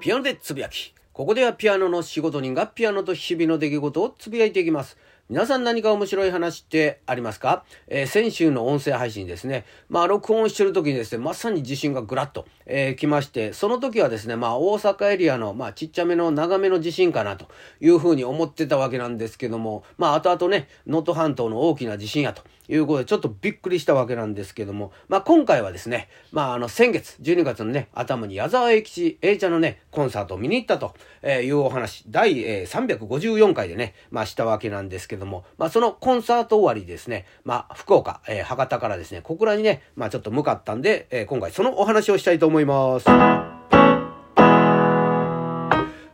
ピアノでつぶやき。ここではピアノの仕事人がピアノと日々の出来事をつぶやいていきます。皆さん何か面白い話ってありますか、えー、先週の音声配信ですね。まあ、録音してる時にですね、まさに地震がぐらっと、えー、来まして、その時はですね、まあ、大阪エリアの、まあ、ちっちゃめの長めの地震かなというふうに思ってたわけなんですけども、まあ、後々ね、能登半島の大きな地震やということで、ちょっとびっくりしたわけなんですけども、まあ、今回はですね、まあ、あの、先月、12月のね、頭に矢沢永吉 A ちゃんのね、コンサートを見に行ったというお話、第、354回でね、まあ、したわけなんですけども、まあ、そのコンサート終わりですね、まあ、福岡、えー、博多からですね、小倉にね、まあ、ちょっと向かったんで、えー、今回そのお話をしたいと思います。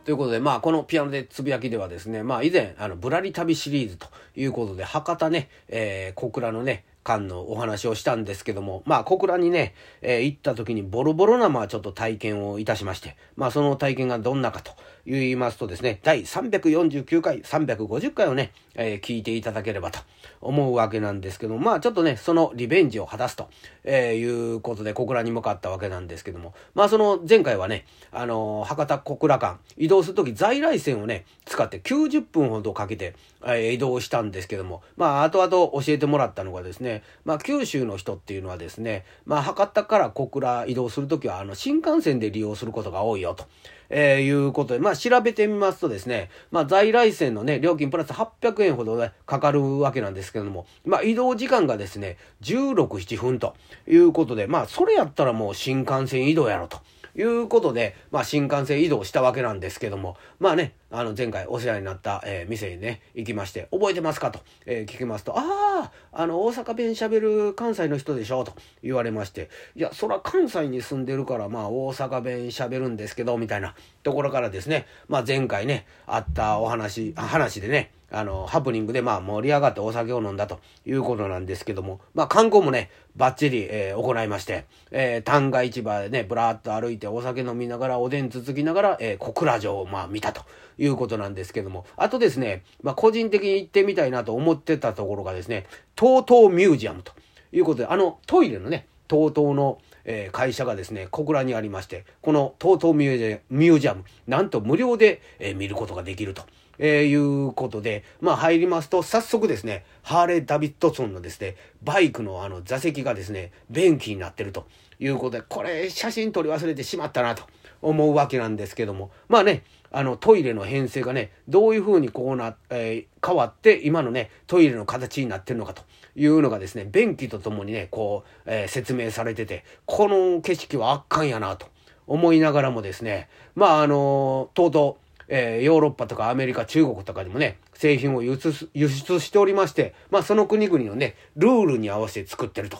ということで、まあ、このピアノでつぶやきではですね、まあ、以前、あの、ぶらり旅シリーズということで、博多ね、えー、小倉のね、間のお話をしたんですけども、まあ、小倉にね、えー、行った時にボロボロな、まあ、ちょっと体験をいたしまして、まあ、その体験がどんなかと言いますとですね、第349回、350回をね、えー、聞いていただければと思うわけなんですけども、まあ、ちょっとね、そのリベンジを果たすと、えー、いうことで小倉に向かったわけなんですけども、まあ、その前回はね、あの博多小倉間、移動する時在来線をね、使って90分ほどかけて、え、移動したんですけども、まあ、後々教えてもらったのがですね、まあ、九州の人っていうのはですね、まあ、博多から小倉移動するときは、あの、新幹線で利用することが多いよと。えー、いうことで、まあ、調べてみますとですね、まあ、在来線のね、料金プラス800円ほど、ね、かかるわけなんですけども、まあ、移動時間がですね、16、7分ということで、まあ、それやったらもう新幹線移動やろと。いうことで、まあ、新幹線移動したわけなんですけども、まあね、あの、前回お世話になった、えー、店にね、行きまして、覚えてますかと、えー、聞きますと、ああ、あの、大阪弁喋る関西の人でしょと言われまして、いや、そら関西に住んでるから、まあ、大阪弁喋るんですけど、みたいなところからですね、まあ、前回ね、あったお話、話でね、あの、ハプニングでまあ盛り上がってお酒を飲んだということなんですけども、まあ観光もね、バッチリ、えー、行いまして、えー、旦過市場でね、ぶらーっと歩いてお酒飲みながらおでんつつきながら、えー、小倉城をまあ見たということなんですけども、あとですね、まあ個人的に行ってみたいなと思ってたところがですね、TOTO ミュージアムということで、あのトイレのね、TOTO のえー、会社がですね、小倉にありまして、この TOTO ミュージアム、なんと無料で、えー、見ることができると。えー、いうことで、まあ入りますと、早速ですね、ハーレー・ダビッドソンのですね、バイクのあの座席がですね、便器になってるということで、これ写真撮り忘れてしまったなと思うわけなんですけども、まあね、あのトイレの編成がね、どういうふうにこうな、えー、変わって今のね、トイレの形になってるのかというのがですね、便器とともにね、こう、えー、説明されてて、この景色は圧巻やなと思いながらもですね、まああのとうとう、えー、ヨーロッパとかアメリカ、中国とかでもね、製品を輸出輸出しておりまして、まあその国々のね、ルールに合わせて作ってると。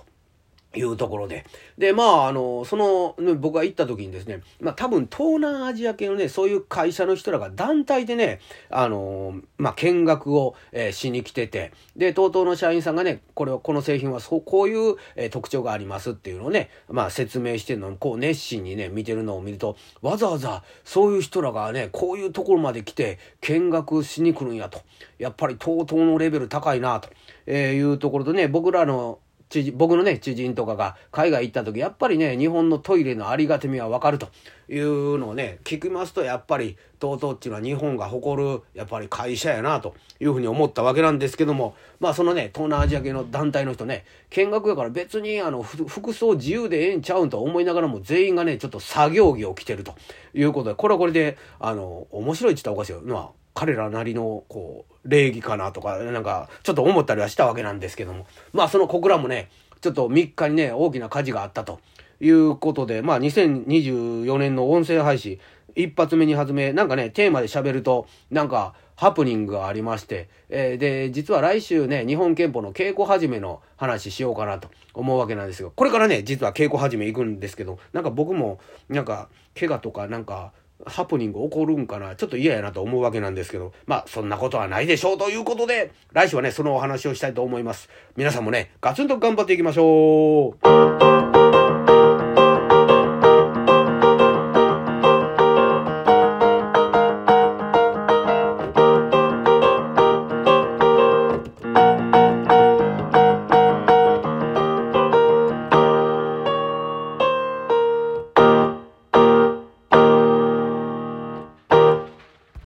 いうところで。で、まあ、あの、その、僕が行った時にですね、まあ多分東南アジア系のね、そういう会社の人らが団体でね、あの、まあ見学を、えー、しに来てて、で、TOTO の社員さんがね、これは、この製品はそう、こういう、えー、特徴がありますっていうのをね、まあ説明してるのを、こう熱心にね、見てるのを見ると、わざわざそういう人らがね、こういうところまで来て見学しに来るんやと。やっぱり TOTO のレベル高いなと、え、いうところとね、僕らの知人、僕のね、知人とかが海外行った時、やっぱりね、日本のトイレのありがたみはわかるというのをね、聞きますと、やっぱり、TOTO っていうのは日本が誇る、やっぱり会社やな、というふうに思ったわけなんですけども、まあそのね、東南アジア系の団体の人ね、見学やから別に、あの、服装自由でええんちゃうんと思いながらも、全員がね、ちょっと作業着を着てるということで、これはこれで、あの、面白いって言ったらおかしいよ。まあ、彼らなりの、こう、礼儀かなとか、なんか、ちょっと思ったりはしたわけなんですけども。まあ、その小倉もね、ちょっと3日にね、大きな火事があったということで、まあ、2024年の音声配信、一発目、二発目、なんかね、テーマで喋ると、なんか、ハプニングがありまして、えー、で、実は来週ね、日本憲法の稽古始めの話しようかなと思うわけなんですよ。これからね、実は稽古始め行くんですけど、なんか僕も、なんか、怪我とか、なんか、ハプニング起こるんかなちょっと嫌やなと思うわけなんですけど、まあそんなことはないでしょうということで、来週はね、そのお話をしたいと思います。皆さんもね、ガツンと頑張っていきましょう